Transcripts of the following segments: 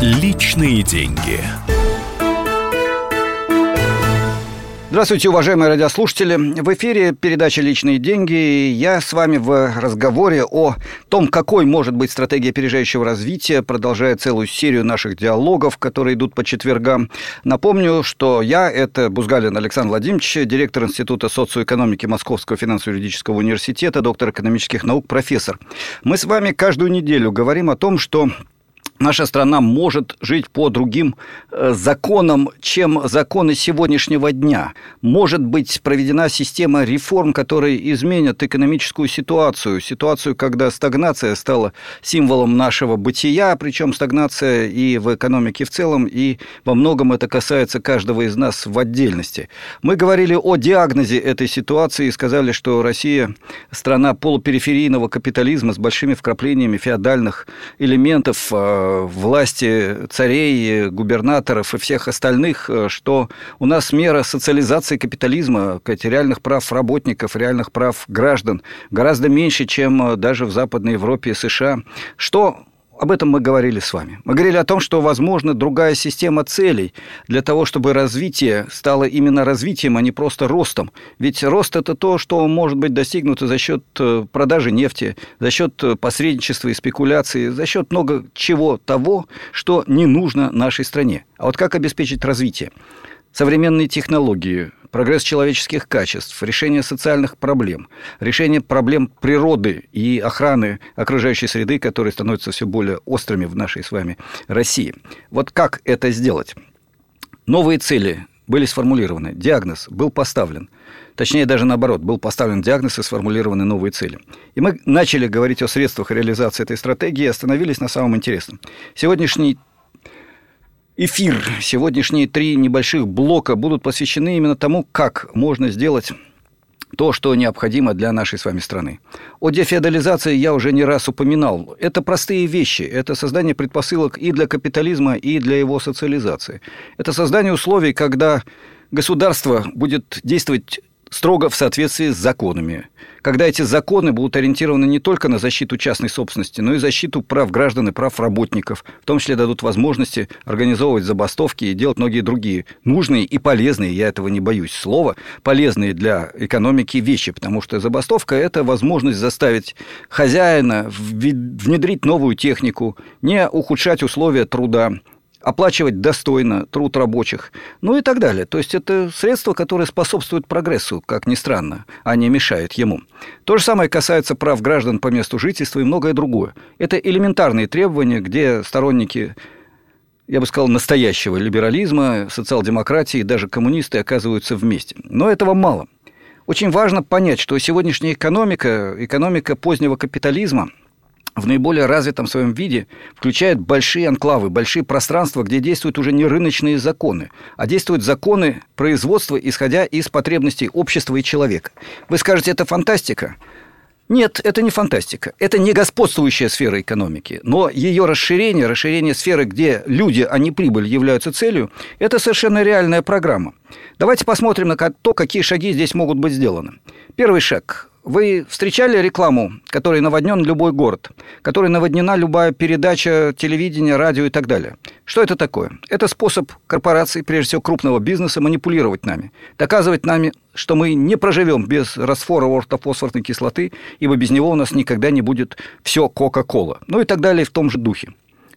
Личные деньги. Здравствуйте, уважаемые радиослушатели. В эфире передача «Личные деньги». Я с вами в разговоре о том, какой может быть стратегия опережающего развития, продолжая целую серию наших диалогов, которые идут по четвергам. Напомню, что я – это Бузгалин Александр Владимирович, директор Института социоэкономики Московского финансово-юридического университета, доктор экономических наук, профессор. Мы с вами каждую неделю говорим о том, что наша страна может жить по другим э, законам, чем законы сегодняшнего дня. Может быть проведена система реформ, которые изменят экономическую ситуацию. Ситуацию, когда стагнация стала символом нашего бытия, причем стагнация и в экономике в целом, и во многом это касается каждого из нас в отдельности. Мы говорили о диагнозе этой ситуации и сказали, что Россия страна полупериферийного капитализма с большими вкраплениями феодальных элементов э, власти царей, губернаторов и всех остальных, э, что у нас мера социализации капитализма, реальных прав работников, реальных прав граждан гораздо меньше, чем э, даже в Западной Европе и США. Что об этом мы говорили с вами. Мы говорили о том, что возможно другая система целей для того, чтобы развитие стало именно развитием, а не просто ростом. Ведь рост это то, что может быть достигнуто за счет э, продажи нефти, за счет э, посредничества и спекуляции, за счет много чего того, что не нужно нашей стране. А вот как обеспечить развитие? Современные технологии, прогресс человеческих качеств, решение социальных проблем, решение проблем природы и охраны окружающей среды, которые становятся все более острыми в нашей с вами России. Вот как это сделать? Новые цели были сформулированы, диагноз был поставлен. Точнее, даже наоборот, был поставлен диагноз и сформулированы новые цели. И мы начали говорить о средствах реализации этой стратегии и остановились на самом интересном. Сегодняшний эфир, сегодняшние три небольших блока будут посвящены именно тому, как можно сделать то, что необходимо для нашей с вами страны. О дефеодализации я уже не раз упоминал. Это простые вещи. Это создание предпосылок и для капитализма, и для его социализации. Это создание условий, когда государство будет действовать строго в соответствии с законами. Когда эти законы будут ориентированы не только на защиту частной собственности, но и защиту прав граждан и прав работников, в том числе дадут возможности организовывать забастовки и делать многие другие нужные и полезные, я этого не боюсь слова, полезные для экономики вещи, потому что забастовка – это возможность заставить хозяина внедрить новую технику, не ухудшать условия труда, оплачивать достойно труд рабочих, ну и так далее. То есть это средства, которые способствуют прогрессу, как ни странно, а не мешают ему. То же самое касается прав граждан по месту жительства и многое другое. Это элементарные требования, где сторонники я бы сказал, настоящего либерализма, социал-демократии, даже коммунисты оказываются вместе. Но этого мало. Очень важно понять, что сегодняшняя экономика, экономика позднего капитализма – в наиболее развитом своем виде включает большие анклавы, большие пространства, где действуют уже не рыночные законы, а действуют законы производства, исходя из потребностей общества и человека. Вы скажете, это фантастика? Нет, это не фантастика. Это не господствующая сфера экономики. Но ее расширение, расширение сферы, где люди, а не прибыль, являются целью, это совершенно реальная программа. Давайте посмотрим на то, какие шаги здесь могут быть сделаны. Первый шаг вы встречали рекламу, которой наводнен любой город, которой наводнена любая передача телевидения, радио и так далее? Что это такое? Это способ корпораций, прежде всего крупного бизнеса, манипулировать нами, доказывать нами, что мы не проживем без раствора ортофосфорной кислоты, ибо без него у нас никогда не будет все Кока-Кола. Ну и так далее в том же духе.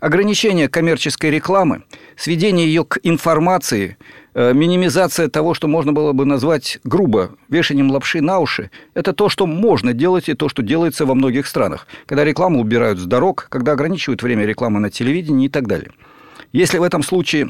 Ограничение коммерческой рекламы, сведение ее к информации – Э, минимизация того, что можно было бы назвать грубо вешанием лапши на уши, это то, что можно делать и то, что делается во многих странах, когда рекламу убирают с дорог, когда ограничивают время рекламы на телевидении и так далее. Если в этом случае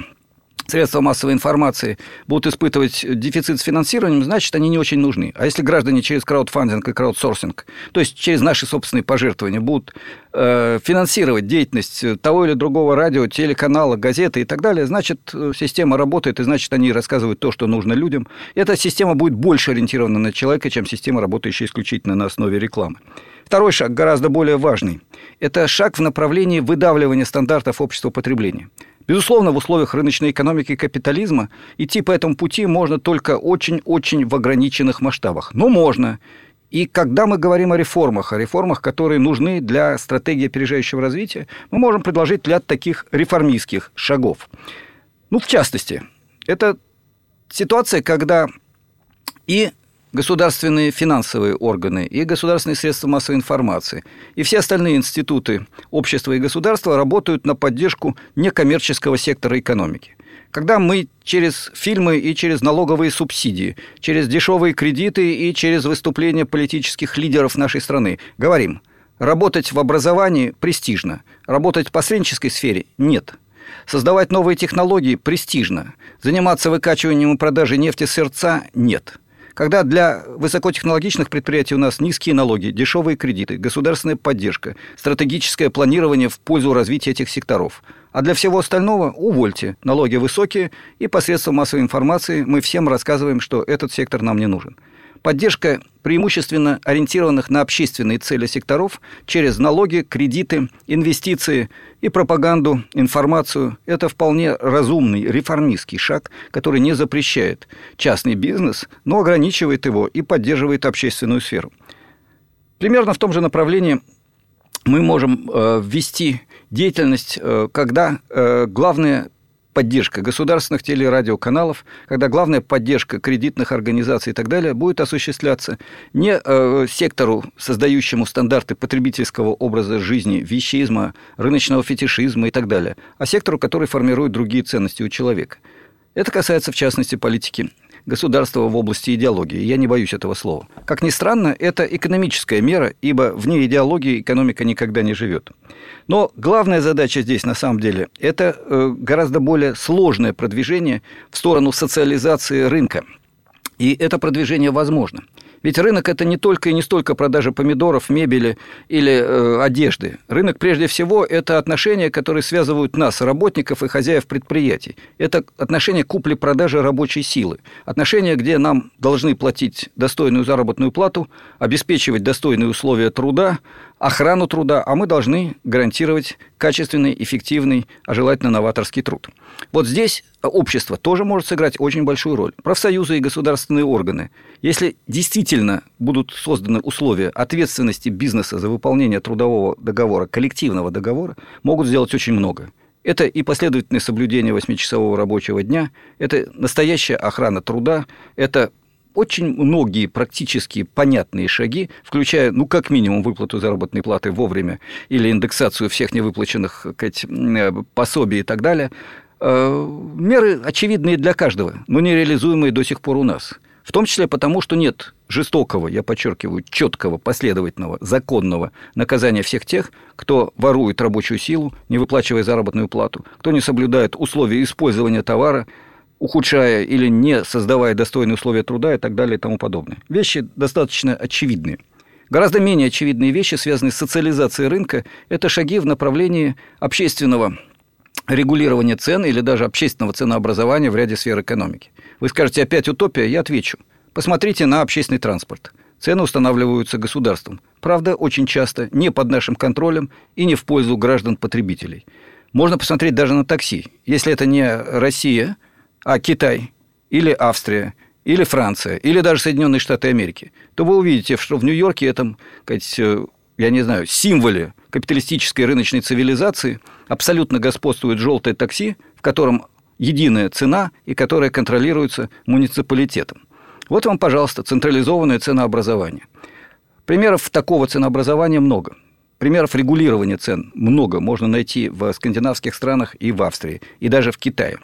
средства массовой информации будут испытывать дефицит с финансированием, значит, они не очень нужны. А если граждане через краудфандинг и краудсорсинг, то есть через наши собственные пожертвования, будут э, финансировать деятельность того или другого радио, телеканала, газеты и так далее, значит, система работает, и значит, они рассказывают то, что нужно людям. Эта система будет больше ориентирована на человека, чем система, работающая исключительно на основе рекламы. Второй шаг, гораздо более важный, это шаг в направлении выдавливания стандартов общества потребления. Безусловно, в условиях рыночной экономики и капитализма идти по этому пути можно только очень-очень в ограниченных масштабах. Но можно. И когда мы говорим о реформах, о реформах, которые нужны для стратегии опережающего развития, мы можем предложить ряд таких реформистских шагов. Ну, в частности, это ситуация, когда и государственные финансовые органы, и государственные средства массовой информации, и все остальные институты общества и государства работают на поддержку некоммерческого сектора экономики. Когда мы через фильмы и через налоговые субсидии, через дешевые кредиты и через выступления политических лидеров нашей страны говорим, работать в образовании престижно, работать в посреднической сфере нет – Создавать новые технологии престижно. Заниматься выкачиванием и продажей нефти сердца нет. Когда для высокотехнологичных предприятий у нас низкие налоги, дешевые кредиты, государственная поддержка, стратегическое планирование в пользу развития этих секторов. А для всего остального увольте. Налоги высокие, и посредством массовой информации мы всем рассказываем, что этот сектор нам не нужен. Поддержка преимущественно ориентированных на общественные цели секторов через налоги, кредиты, инвестиции и пропаганду, информацию – это вполне разумный реформистский шаг, который не запрещает частный бизнес, но ограничивает его и поддерживает общественную сферу. Примерно в том же направлении мы можем э, ввести деятельность, э, когда э, главное поддержка государственных телерадиоканалов, когда главная поддержка кредитных организаций и так далее будет осуществляться не э, сектору, создающему стандарты потребительского образа жизни, вещизма, рыночного фетишизма и так далее, а сектору, который формирует другие ценности у человека. Это касается, в частности, политики государства в области идеологии. Я не боюсь этого слова. Как ни странно, это экономическая мера, ибо вне идеологии экономика никогда не живет. Но главная задача здесь на самом деле – это э, гораздо более сложное продвижение в сторону социализации рынка. И это продвижение возможно – ведь рынок это не только и не столько продажа помидоров, мебели или э, одежды. Рынок прежде всего это отношения, которые связывают нас, работников и хозяев предприятий. Это отношения купли-продажи рабочей силы. Отношения, где нам должны платить достойную заработную плату, обеспечивать достойные условия труда, охрану труда, а мы должны гарантировать качественный, эффективный, а желательно новаторский труд. Вот здесь общество тоже может сыграть очень большую роль. Профсоюзы и государственные органы. Если действительно будут созданы условия ответственности бизнеса за выполнение трудового договора, коллективного договора, могут сделать очень много. Это и последовательное соблюдение 8-часового рабочего дня, это настоящая охрана труда, это очень многие практически понятные шаги, включая, ну, как минимум, выплату заработной платы вовремя или индексацию всех невыплаченных сказать, э, пособий и так далее, э, меры очевидные для каждого, но нереализуемые до сих пор у нас. В том числе потому, что нет жестокого, я подчеркиваю, четкого, последовательного, законного наказания всех тех, кто ворует рабочую силу, не выплачивая заработную плату, кто не соблюдает условия использования товара, ухудшая или не создавая достойные условия труда и так далее и тому подобное. Вещи достаточно очевидные. Гораздо менее очевидные вещи, связанные с социализацией рынка, это шаги в направлении общественного регулирования цен или даже общественного ценообразования в ряде сфер экономики. Вы скажете, опять утопия? Я отвечу. Посмотрите на общественный транспорт. Цены устанавливаются государством. Правда, очень часто не под нашим контролем и не в пользу граждан-потребителей. Можно посмотреть даже на такси. Если это не Россия – а Китай или Австрия или Франция, или даже Соединенные Штаты Америки, то вы увидите, что в Нью-Йорке этом, э, я не знаю, символе капиталистической рыночной цивилизации абсолютно господствует желтое такси, в котором единая цена и которая контролируется муниципалитетом. Вот вам, пожалуйста, централизованное ценообразование. Примеров такого ценообразования много. Примеров регулирования цен много можно найти в скандинавских странах и в Австрии, и даже в Китае.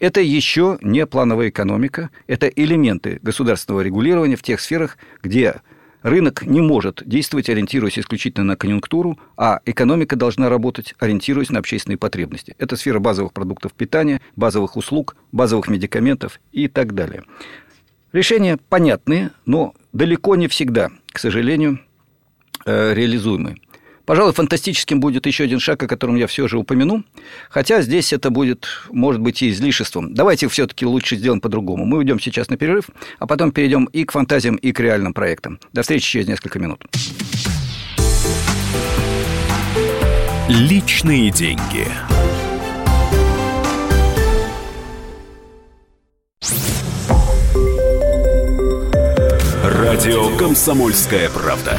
Это еще не плановая экономика, это элементы государственного регулирования в тех сферах, где рынок не может действовать, ориентируясь исключительно на конъюнктуру, а экономика должна работать, ориентируясь на общественные потребности. Это сфера базовых продуктов питания, базовых услуг, базовых медикаментов и так далее. Решения понятные, но далеко не всегда, к сожалению, э, реализуемые. Пожалуй, фантастическим будет еще один шаг, о котором я все же упомяну. Хотя здесь это будет, может быть, и излишеством. Давайте все-таки лучше сделаем по-другому. Мы уйдем сейчас на перерыв, а потом перейдем и к фантазиям, и к реальным проектам. До встречи через несколько минут. Личные деньги. Радио «Комсомольская правда».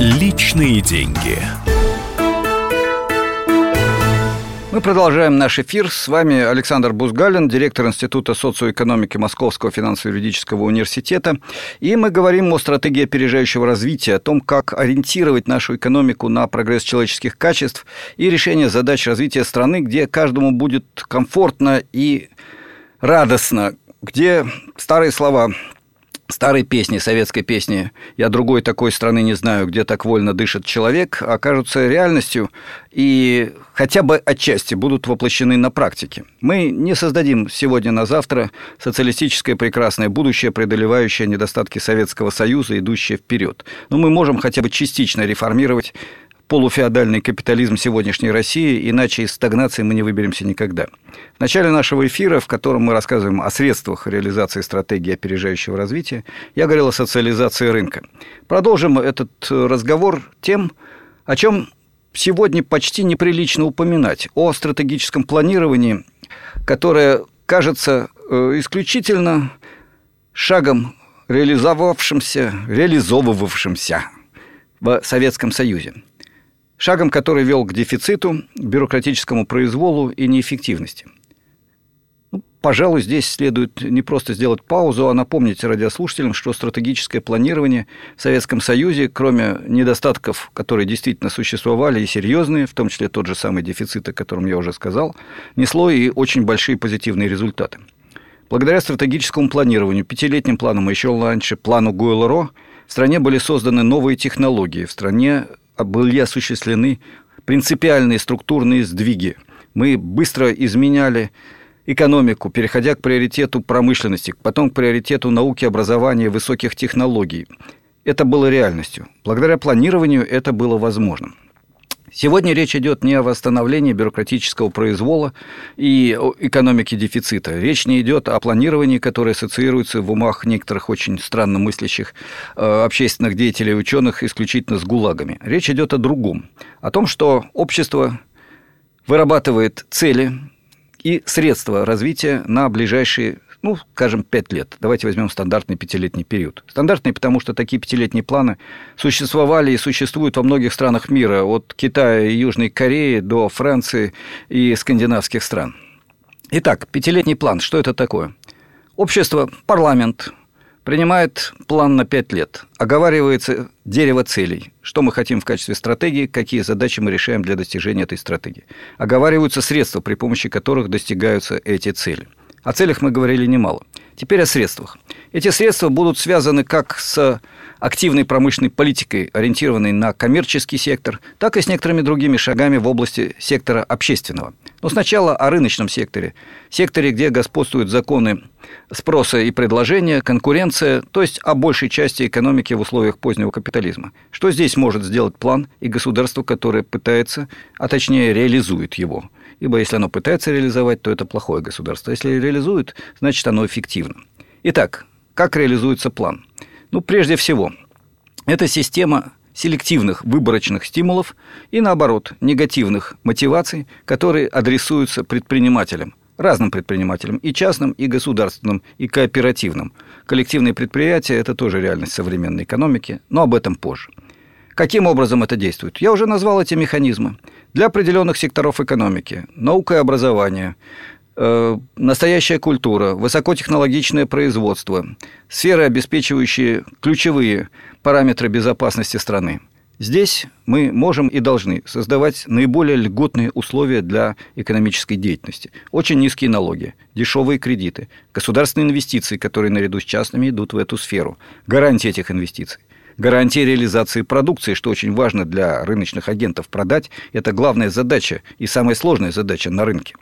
Личные деньги. Мы продолжаем наш эфир. С вами Александр Бузгалин, директор Института социоэкономики Московского финансово-юридического университета. И мы говорим о стратегии опережающего развития, о том, как ориентировать нашу экономику на прогресс человеческих качеств и решение задач развития страны, где каждому будет комфортно и радостно, где старые слова старые песни, советской песни «Я другой такой страны не знаю, где так вольно дышит человек» окажутся реальностью и хотя бы отчасти будут воплощены на практике. Мы не создадим сегодня на завтра социалистическое прекрасное будущее, преодолевающее недостатки Советского Союза, идущее вперед. Но мы можем хотя бы частично реформировать полуфеодальный капитализм сегодняшней России, иначе из стагнации мы не выберемся никогда. В начале нашего эфира, в котором мы рассказываем о средствах реализации стратегии опережающего развития, я говорил о социализации рынка. Продолжим этот разговор тем, о чем сегодня почти неприлично упоминать, о стратегическом планировании, которое кажется э, исключительно шагом реализовавшимся, реализовывавшимся в Советском Союзе шагом, который вел к дефициту, бюрократическому произволу и неэффективности. Ну, пожалуй, здесь следует не просто сделать паузу, а напомнить радиослушателям, что стратегическое планирование в Советском Союзе, кроме недостатков, которые действительно существовали и серьезные, в том числе тот же самый дефицит, о котором я уже сказал, несло и очень большие позитивные результаты. Благодаря стратегическому планированию, пятилетним планам, а еще раньше плану Гуэллеро, в стране были созданы новые технологии, в стране были осуществлены принципиальные структурные сдвиги. Мы быстро изменяли экономику, переходя к приоритету промышленности, потом к приоритету науки, образования, высоких технологий. Это было реальностью. Благодаря планированию это было возможным. Сегодня речь идет не о восстановлении бюрократического произвола и экономики дефицита. Речь не идет о планировании, которое ассоциируется в умах некоторых очень странно мыслящих э, общественных деятелей и ученых исключительно с гулагами. Речь идет о другом. О том, что общество вырабатывает цели и средства развития на ближайшие ну, скажем, 5 лет. Давайте возьмем стандартный пятилетний период. Стандартный, потому что такие пятилетние планы существовали и существуют во многих странах мира, от Китая и Южной Кореи до Франции и скандинавских стран. Итак, пятилетний план, что это такое? Общество, парламент, принимает план на 5 лет, оговаривается дерево целей, что мы хотим в качестве стратегии, какие задачи мы решаем для достижения этой стратегии. Оговариваются средства, при помощи которых достигаются эти цели – о целях мы говорили немало. Теперь о средствах. Эти средства будут связаны как с активной промышленной политикой, ориентированной на коммерческий сектор, так и с некоторыми другими шагами в области сектора общественного. Но сначала о рыночном секторе. Секторе, где господствуют законы спроса и предложения, конкуренция, то есть о большей части экономики в условиях позднего капитализма. Что здесь может сделать план и государство, которое пытается, а точнее реализует его – ибо если оно пытается реализовать, то это плохое государство. Если реализует, значит оно эффективно. Итак, как реализуется план? Ну, прежде всего, это система селективных выборочных стимулов и, наоборот, негативных мотиваций, которые адресуются предпринимателям, разным предпринимателям, и частным, и государственным, и кооперативным. Коллективные предприятия – это тоже реальность современной экономики, но об этом позже. Каким образом это действует? Я уже назвал эти механизмы. Для определенных секторов экономики, наука и образование, э, настоящая культура, высокотехнологичное производство, сферы, обеспечивающие ключевые параметры безопасности страны. Здесь мы можем и должны создавать наиболее льготные условия для экономической деятельности. Очень низкие налоги, дешевые кредиты, государственные инвестиции, которые наряду с частными идут в эту сферу, гарантии этих инвестиций гарантия реализации продукции, что очень важно для рыночных агентов продать. Это главная задача и самая сложная задача на рынке.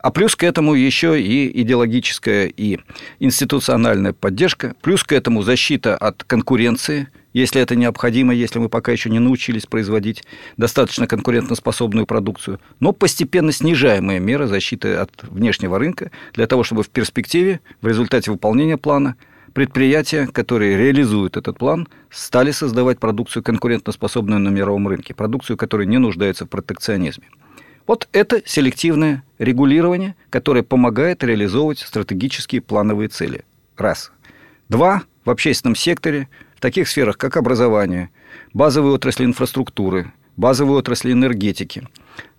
А плюс к этому еще и идеологическая и институциональная поддержка, плюс к этому защита от конкуренции, если это необходимо, если мы пока еще не научились производить достаточно конкурентоспособную продукцию, но постепенно снижаемая мера защиты от внешнего рынка для того, чтобы в перспективе, в результате выполнения плана, предприятия, которые реализуют этот план, стали создавать продукцию конкурентоспособную на мировом рынке, продукцию, которая не нуждается в протекционизме. Вот это селективное регулирование, которое помогает реализовывать стратегические плановые цели. Раз. Два. В общественном секторе, в таких сферах, как образование, базовые отрасли инфраструктуры, базовые отрасли энергетики,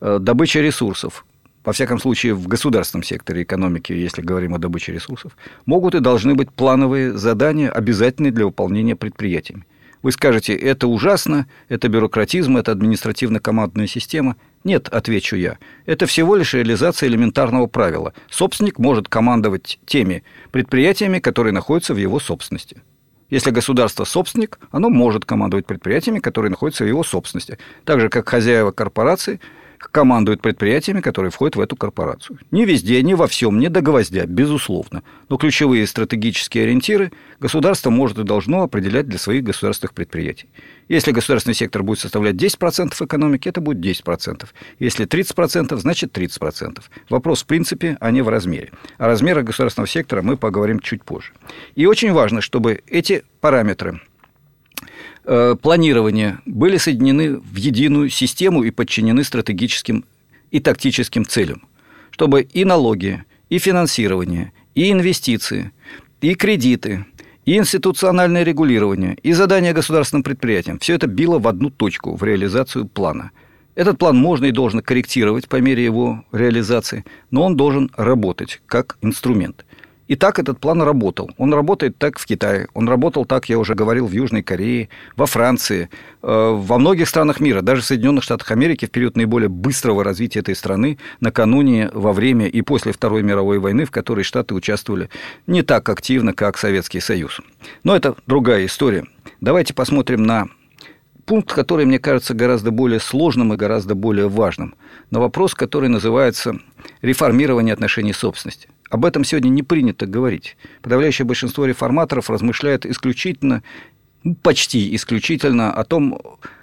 э, добыча ресурсов, во всяком случае в государственном секторе экономики, если говорим о добыче ресурсов, могут и должны быть плановые задания, обязательные для выполнения предприятиями. Вы скажете, это ужасно, это бюрократизм, это административно-командная система. Нет, отвечу я. Это всего лишь реализация элементарного правила. Собственник может командовать теми предприятиями, которые находятся в его собственности. Если государство собственник, оно может командовать предприятиями, которые находятся в его собственности. Так же, как хозяева корпорации – командует предприятиями, которые входят в эту корпорацию. Не везде, не во всем, не до гвоздя, безусловно. Но ключевые стратегические ориентиры государство может и должно определять для своих государственных предприятий. Если государственный сектор будет составлять 10% экономики, это будет 10%. Если 30%, значит 30%. Вопрос в принципе, а не в размере. О размерах государственного сектора мы поговорим чуть позже. И очень важно, чтобы эти параметры Э, планирования были соединены в единую систему и подчинены стратегическим и тактическим целям, чтобы и налоги, и финансирование, и инвестиции, и кредиты, и институциональное регулирование, и задания государственным предприятиям – все это било в одну точку, в реализацию плана. Этот план можно и должно корректировать по мере его реализации, но он должен работать как инструмент. И так этот план работал. Он работает так в Китае, он работал так, я уже говорил, в Южной Корее, во Франции, э, во многих странах мира, даже в Соединенных Штатах Америки в период наиболее быстрого развития этой страны, накануне, во время и после Второй мировой войны, в которой Штаты участвовали не так активно, как Советский Союз. Но это другая история. Давайте посмотрим на пункт, который, мне кажется, гораздо более сложным и гораздо более важным, на вопрос, который называется реформирование отношений собственности. Об этом сегодня не принято говорить. Подавляющее большинство реформаторов размышляет исключительно, ну, почти исключительно о том,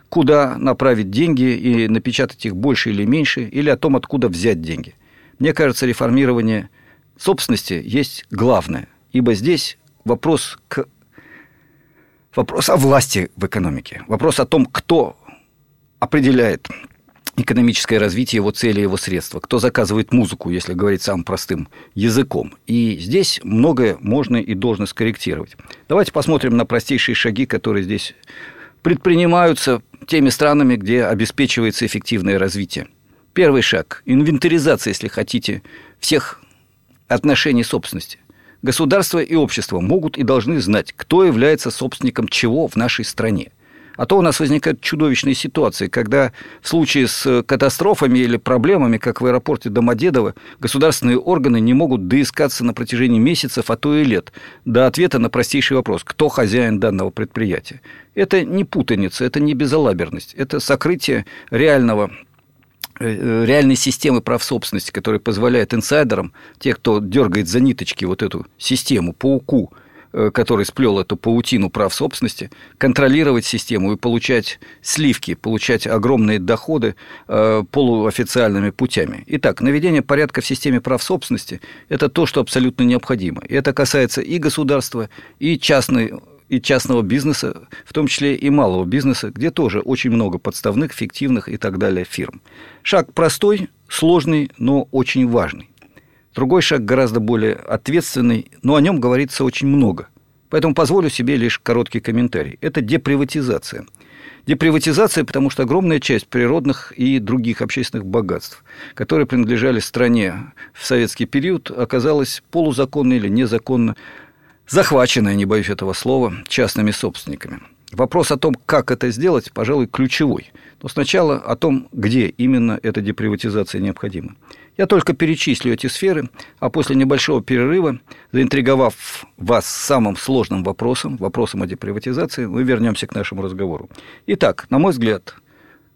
куда направить деньги и напечатать их больше или меньше, или о том, откуда взять деньги. Мне кажется, реформирование собственности есть главное, ибо здесь вопрос, к... вопрос о власти в экономике, вопрос о том, кто определяет экономическое развитие, его цели, его средства, кто заказывает музыку, если говорить самым простым языком. И здесь многое можно и должно скорректировать. Давайте посмотрим на простейшие шаги, которые здесь предпринимаются теми странами, где обеспечивается эффективное развитие. Первый шаг – инвентаризация, если хотите, всех отношений собственности. Государство и общество могут и должны знать, кто является собственником чего в нашей стране – а то у нас возникают чудовищные ситуации, когда в случае с катастрофами или проблемами, как в аэропорте Домодедово, государственные органы не могут доискаться на протяжении месяцев, а то и лет, до ответа на простейший вопрос, кто хозяин данного предприятия. Это не путаница, это не безалаберность, это сокрытие реального э, реальной системы прав собственности, которая позволяет инсайдерам, те, кто дергает за ниточки вот эту систему, пауку, Э, который сплел эту паутину прав собственности, контролировать систему и получать сливки, получать огромные доходы э, полуофициальными путями. Итак, наведение порядка в системе прав собственности – это то, что абсолютно необходимо. И это касается и государства, и частной и частного бизнеса, в том числе и малого бизнеса, где тоже очень много подставных, фиктивных и так далее фирм. Шаг простой, сложный, но очень важный. Другой шаг гораздо более ответственный, но о нем говорится очень много. Поэтому позволю себе лишь короткий комментарий. Это деприватизация. Деприватизация, потому что огромная часть природных и других общественных богатств, которые принадлежали стране в советский период, оказалась полузаконно или незаконно захваченная, не боюсь этого слова, частными собственниками. Вопрос о том, как это сделать, пожалуй, ключевой. Но сначала о том, где именно эта деприватизация необходима. Я только перечислю эти сферы, а после небольшого перерыва, заинтриговав вас самым сложным вопросом, вопросом о деприватизации, мы вернемся к нашему разговору. Итак, на мой взгляд,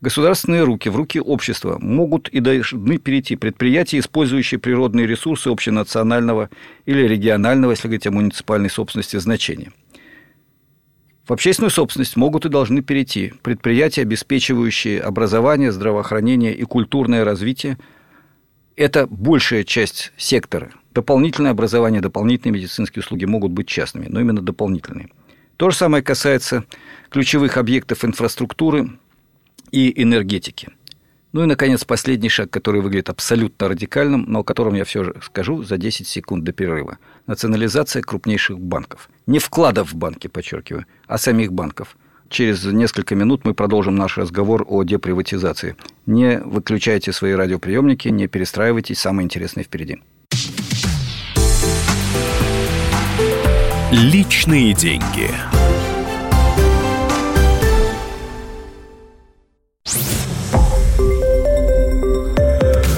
государственные руки, в руки общества могут и должны перейти предприятия, использующие природные ресурсы общенационального или регионального, если говорить о муниципальной собственности, значения. В общественную собственность могут и должны перейти предприятия, обеспечивающие образование, здравоохранение и культурное развитие. Это большая часть сектора. Дополнительное образование, дополнительные медицинские услуги могут быть частными, но именно дополнительные. То же самое касается ключевых объектов инфраструктуры, и энергетики. Ну и, наконец, последний шаг, который выглядит абсолютно радикальным, но о котором я все же скажу за 10 секунд до перерыва. Национализация крупнейших банков. Не вкладов в банки, подчеркиваю, а самих банков. Через несколько минут мы продолжим наш разговор о деприватизации. Не выключайте свои радиоприемники, не перестраивайтесь, самое интересное впереди. Личные деньги.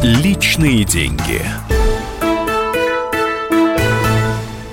Личные деньги.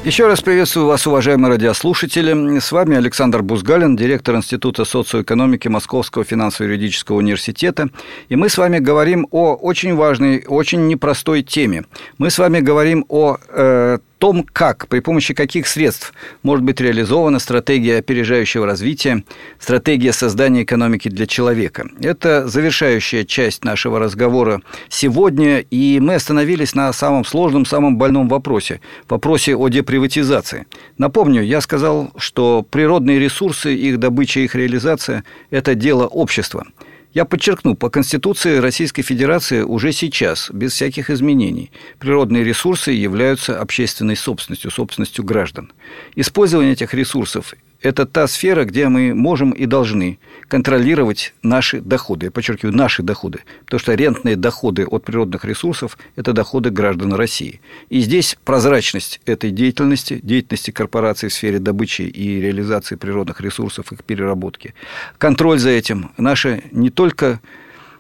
Еще раз приветствую вас, уважаемые радиослушатели. С вами Александр Бузгалин, директор Института социоэкономики Московского финансово-юридического университета. И мы с вами говорим о очень важной, очень непростой теме. Мы с вами говорим о э, том, как, при помощи каких средств может быть реализована стратегия опережающего развития, стратегия создания экономики для человека. Это завершающая часть нашего разговора сегодня, и мы остановились на самом сложном, самом больном вопросе, вопросе о деприватизации. Напомню, я сказал, что природные ресурсы, их добыча, их реализация – это дело общества – я подчеркну, по Конституции Российской Федерации уже сейчас, без всяких изменений, природные ресурсы являются общественной собственностью, собственностью граждан. Использование этих ресурсов это та сфера, где мы можем и должны контролировать наши доходы. Я подчеркиваю, наши доходы. Потому что рентные доходы от природных ресурсов – это доходы граждан России. И здесь прозрачность этой деятельности, деятельности корпораций в сфере добычи и реализации природных ресурсов, их переработки, контроль за этим – наше не только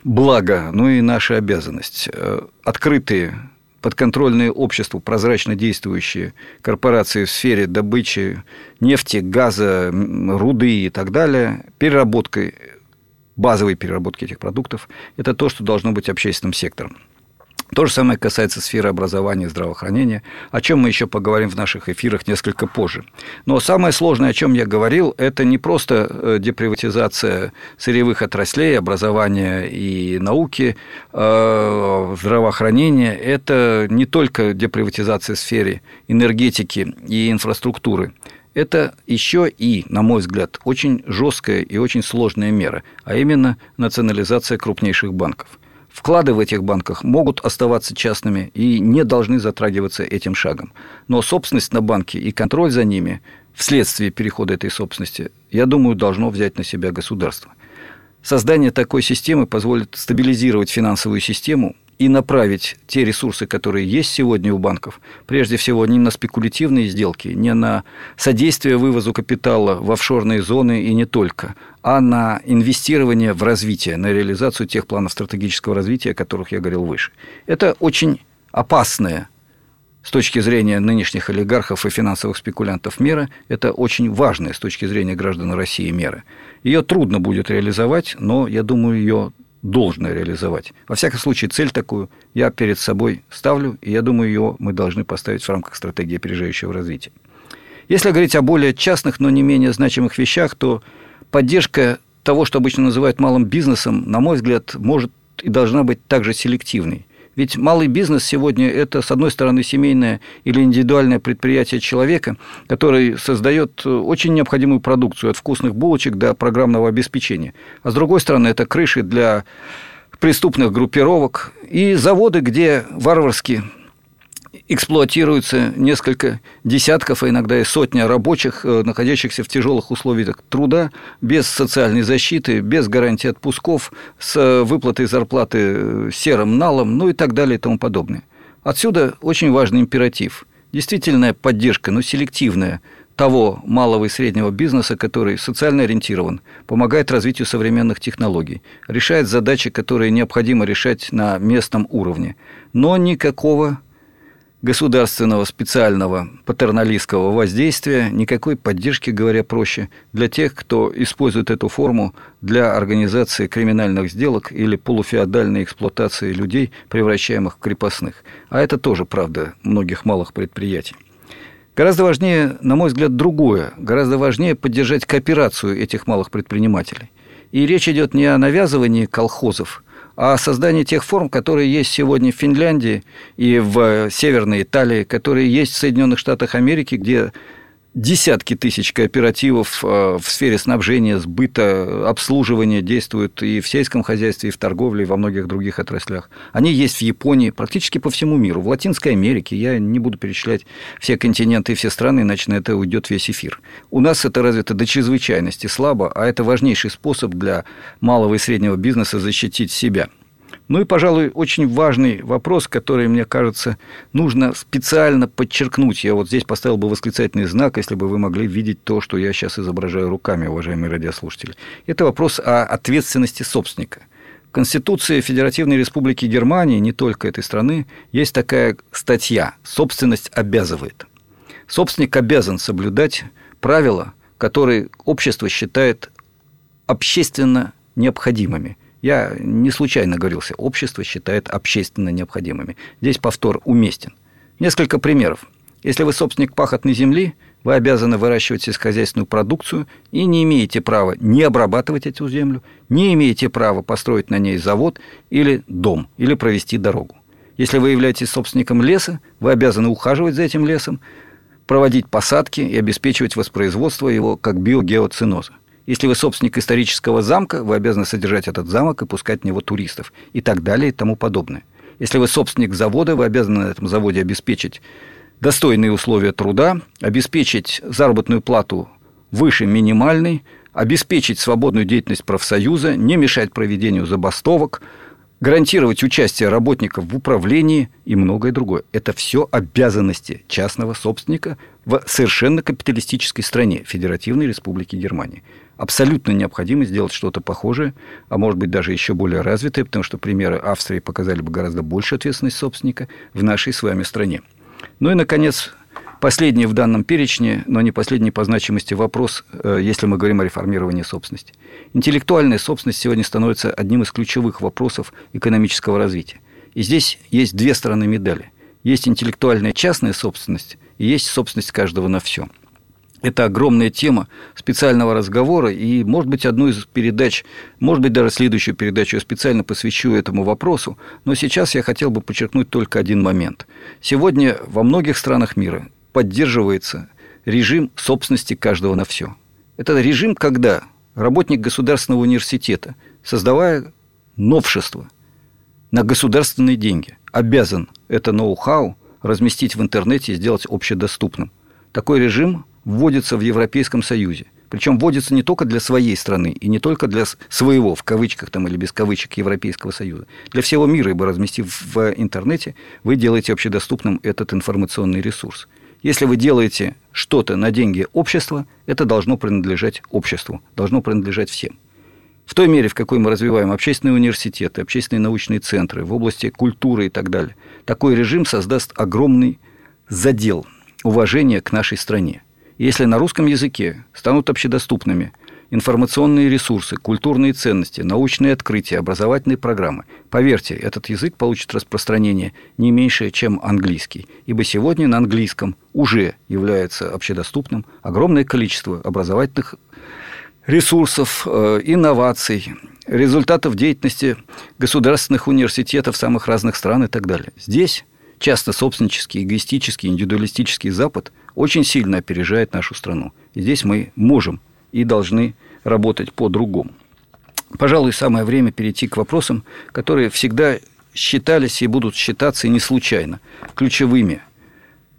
благо, но и наша обязанность. Э, открытые подконтрольные обществу прозрачно действующие корпорации в сфере добычи нефти, газа, руды и так далее, переработкой, базовой переработки этих продуктов, это то, что должно быть общественным сектором. То же самое касается сферы образования и здравоохранения, о чем мы еще поговорим в наших эфирах несколько позже. Но самое сложное, о чем я говорил, это не просто э, деприватизация сырьевых отраслей, образования и науки, э, здравоохранения, это не только деприватизация в сфере энергетики и инфраструктуры, это еще и, на мой взгляд, очень жесткая и очень сложная мера, а именно национализация крупнейших банков – Вклады в этих банках могут оставаться частными и не должны затрагиваться этим шагом. Но собственность на банки и контроль за ними вследствие перехода этой собственности, я думаю, должно взять на себя государство. Создание такой системы позволит стабилизировать финансовую систему, и направить те ресурсы, которые есть сегодня у банков, прежде всего не на спекулятивные сделки, не на содействие вывозу капитала в офшорные зоны и не только, а на инвестирование в развитие, на реализацию тех планов стратегического развития, о которых я говорил выше. Это очень опасная с точки зрения нынешних олигархов и финансовых спекулянтов мера, это очень важная с точки зрения граждан России мера. Ее трудно будет реализовать, но я думаю, ее должно реализовать. Во всяком случае, цель такую я перед собой ставлю, и я думаю, ее мы должны поставить в рамках стратегии опережающего развития. Если говорить о более частных, но не менее значимых вещах, то поддержка того, что обычно называют малым бизнесом, на мой взгляд, может и должна быть также селективной. Ведь малый бизнес сегодня – это, с одной стороны, семейное или индивидуальное предприятие человека, который создает очень необходимую продукцию от вкусных булочек до программного обеспечения. А с другой стороны, это крыши для преступных группировок и заводы, где варварски эксплуатируется несколько десятков, а иногда и сотни рабочих, э, находящихся в тяжелых условиях труда, без социальной защиты, без гарантии отпусков, с выплатой зарплаты э, серым налом, ну и так далее и тому подобное. Отсюда очень важный императив. Действительная поддержка, но селективная того малого и среднего бизнеса, который социально ориентирован, помогает развитию современных технологий, решает задачи, которые необходимо решать на местном уровне, но никакого государственного специального патерналистского воздействия, никакой поддержки, говоря проще, для тех, кто использует эту форму для организации криминальных сделок или полуфеодальной эксплуатации людей, превращаемых в крепостных. А это тоже правда многих малых предприятий. Гораздо важнее, на мой взгляд, другое. Гораздо важнее поддержать кооперацию этих малых предпринимателей. И речь идет не о навязывании колхозов, а создание тех форм, которые есть сегодня в Финляндии и в Северной Италии, которые есть в Соединенных Штатах Америки, где десятки тысяч кооперативов э, в сфере снабжения, сбыта, обслуживания действуют и в сельском хозяйстве, и в торговле, и во многих других отраслях. Они есть в Японии, практически по всему миру. В Латинской Америке я не буду перечислять все континенты и все страны, иначе на это уйдет весь эфир. У нас это развито до чрезвычайности слабо, а это важнейший способ для малого и среднего бизнеса защитить себя – ну и, пожалуй, очень важный вопрос, который, мне кажется, нужно специально подчеркнуть. Я вот здесь поставил бы восклицательный знак, если бы вы могли видеть то, что я сейчас изображаю руками, уважаемые радиослушатели. Это вопрос о ответственности собственника. В Конституции Федеративной Республики Германии, не только этой страны, есть такая статья «Собственность обязывает». Собственник обязан соблюдать правила, которые общество считает общественно необходимыми – я не случайно говорился, общество считает общественно необходимыми. Здесь повтор уместен. Несколько примеров. Если вы собственник пахотной земли, вы обязаны выращивать сельскохозяйственную продукцию и не имеете права не обрабатывать эту землю, не имеете права построить на ней завод или дом, или провести дорогу. Если вы являетесь собственником леса, вы обязаны ухаживать за этим лесом, проводить посадки и обеспечивать воспроизводство его как биогеоциноза. Если вы собственник исторического замка, вы обязаны содержать этот замок и пускать в него туристов и так далее и тому подобное. Если вы собственник завода, вы обязаны на этом заводе обеспечить достойные условия труда, обеспечить заработную плату выше минимальной, обеспечить свободную деятельность профсоюза, не мешать проведению забастовок, гарантировать участие работников в управлении и многое другое. Это все обязанности частного собственника в совершенно капиталистической стране, Федеративной Республики Германии абсолютно необходимо сделать что-то похожее, а может быть даже еще более развитое, потому что примеры Австрии показали бы гораздо больше ответственность собственника в нашей с вами стране. Ну и, наконец, последний в данном перечне, но не последний по значимости вопрос, э, если мы говорим о реформировании собственности. Интеллектуальная собственность сегодня становится одним из ключевых вопросов экономического развития. И здесь есть две стороны медали. Есть интеллектуальная частная собственность есть собственность каждого на все – это огромная тема специального разговора, и, может быть, одну из передач, может быть, даже следующую передачу я специально посвящу этому вопросу, но сейчас я хотел бы подчеркнуть только один момент. Сегодня во многих странах мира поддерживается режим собственности каждого на все. Это режим, когда работник государственного университета, создавая новшество на государственные деньги, обязан это ноу-хау разместить в интернете и сделать общедоступным. Такой режим вводится в Европейском Союзе. Причем вводится не только для своей страны и не только для своего, в кавычках там или без кавычек, Европейского Союза. Для всего мира, ибо разместив в интернете, вы делаете общедоступным этот информационный ресурс. Если вы делаете что-то на деньги общества, это должно принадлежать обществу, должно принадлежать всем. В той мере, в какой мы развиваем общественные университеты, общественные научные центры в области культуры и так далее, такой режим создаст огромный задел уважения к нашей стране. Если на русском языке станут общедоступными информационные ресурсы, культурные ценности, научные открытия, образовательные программы, поверьте, этот язык получит распространение не меньшее, чем английский. Ибо сегодня на английском уже является общедоступным огромное количество образовательных ресурсов, э, инноваций, результатов деятельности государственных университетов самых разных стран и так далее. Здесь часто собственнический, эгоистический, индивидуалистический Запад очень сильно опережает нашу страну. И здесь мы можем и должны работать по-другому. Пожалуй, самое время перейти к вопросам, которые всегда считались и будут считаться и не случайно ключевыми.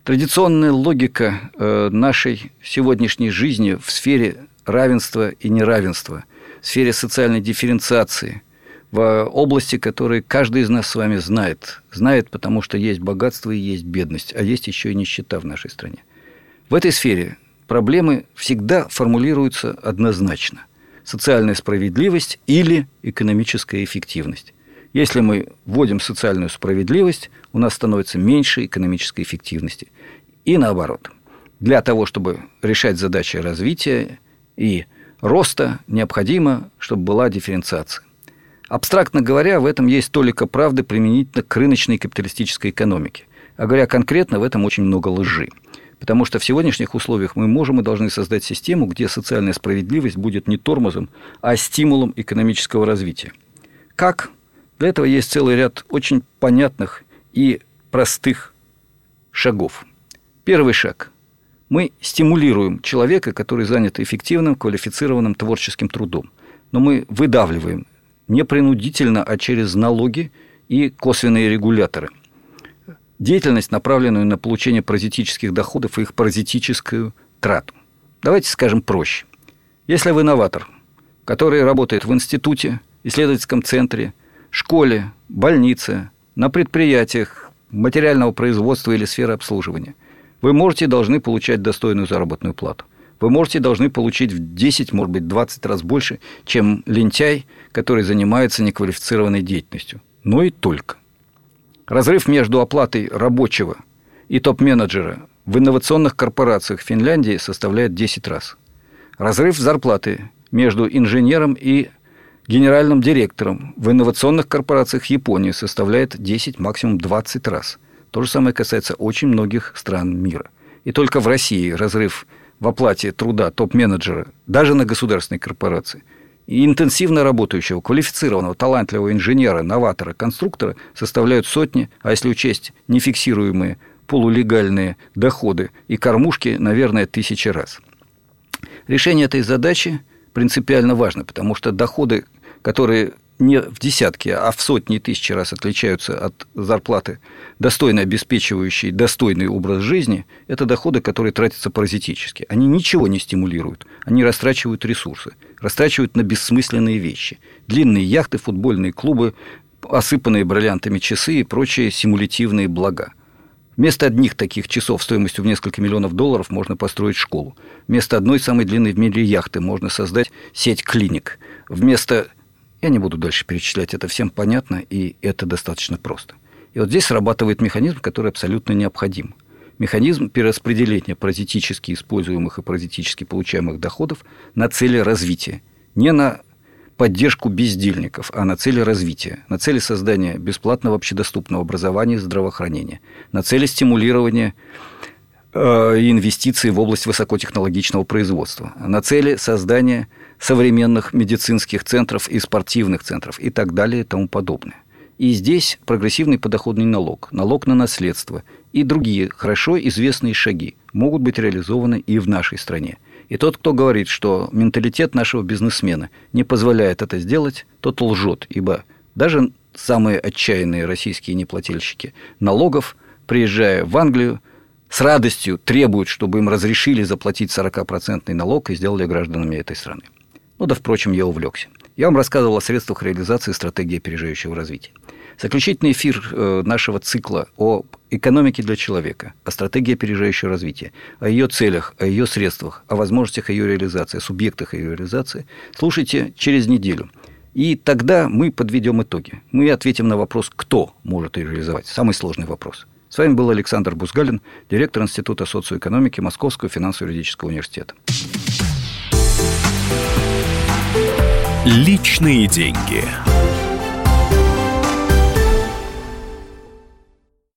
Традиционная логика э, нашей сегодняшней жизни в сфере равенства и неравенства, в сфере социальной дифференциации, в области, которые каждый из нас с вами знает. Знает, потому что есть богатство и есть бедность, а есть еще и нищета в нашей стране. В этой сфере проблемы всегда формулируются однозначно. Социальная справедливость или экономическая эффективность. Если мы вводим социальную справедливость, у нас становится меньше экономической эффективности. И наоборот. Для того, чтобы решать задачи развития и роста, необходимо, чтобы была дифференциация. Абстрактно говоря, в этом есть только правды применительно к рыночной капиталистической экономике. А говоря конкретно, в этом очень много лжи. Потому что в сегодняшних условиях мы можем и должны создать систему, где социальная справедливость будет не тормозом, а стимулом экономического развития. Как? Для этого есть целый ряд очень понятных и простых шагов. Первый шаг. Мы стимулируем человека, который занят эффективным, квалифицированным творческим трудом. Но мы выдавливаем не принудительно, а через налоги и косвенные регуляторы – деятельность, направленную на получение паразитических доходов и их паразитическую трату. Давайте скажем проще. Если вы новатор, который работает в институте, исследовательском центре, школе, больнице, на предприятиях материального производства или сферы обслуживания, вы можете и должны получать достойную заработную плату. Вы можете и должны получить в 10, может быть, 20 раз больше, чем лентяй, который занимается неквалифицированной деятельностью. Но и только. Разрыв между оплатой рабочего и топ-менеджера в инновационных корпорациях Финляндии составляет 10 раз. Разрыв зарплаты между инженером и генеральным директором в инновационных корпорациях Японии составляет 10, максимум 20 раз. То же самое касается очень многих стран мира. И только в России разрыв в оплате труда топ-менеджера, даже на государственной корпорации – и интенсивно работающего, квалифицированного, талантливого инженера, новатора, конструктора составляют сотни, а если учесть нефиксируемые полулегальные доходы и кормушки, наверное, тысячи раз. Решение этой задачи принципиально важно, потому что доходы, которые не в десятки, а в сотни тысяч раз отличаются от зарплаты, достойно обеспечивающей достойный образ жизни, это доходы, которые тратятся паразитически. Они ничего не стимулируют, они растрачивают ресурсы, растрачивают на бессмысленные вещи. Длинные яхты, футбольные клубы, осыпанные бриллиантами часы и прочие симулятивные блага. Вместо одних таких часов стоимостью в несколько миллионов долларов можно построить школу. Вместо одной самой длинной в мире яхты можно создать сеть клиник. Вместо я не буду дальше перечислять, это всем понятно, и это достаточно просто. И вот здесь срабатывает механизм, который абсолютно необходим. Механизм перераспределения паразитически используемых и паразитически получаемых доходов на цели развития. Не на поддержку бездельников, а на цели развития, на цели создания бесплатного общедоступного образования и здравоохранения, на цели стимулирования э, инвестиций в область высокотехнологичного производства, на цели создания современных медицинских центров и спортивных центров и так далее и тому подобное. И здесь прогрессивный подоходный налог, налог на наследство и другие хорошо известные шаги могут быть реализованы и в нашей стране. И тот, кто говорит, что менталитет нашего бизнесмена не позволяет это сделать, тот лжет, ибо даже самые отчаянные российские неплательщики налогов, приезжая в Англию, с радостью требуют, чтобы им разрешили заплатить 40% налог и сделали гражданами этой страны. Ну да, впрочем, я увлекся. Я вам рассказывал о средствах реализации стратегии опережающего развития. Заключительный эфир э, нашего цикла о экономике для человека, о стратегии опережающего развития, о ее целях, о ее средствах, о возможностях ее реализации, о субъектах ее реализации слушайте через неделю. И тогда мы подведем итоги. Мы ответим на вопрос, кто может ее реализовать. Самый сложный вопрос. С вами был Александр Бузгалин, директор Института социоэкономики Московского финансово-юридического университета. Личные деньги.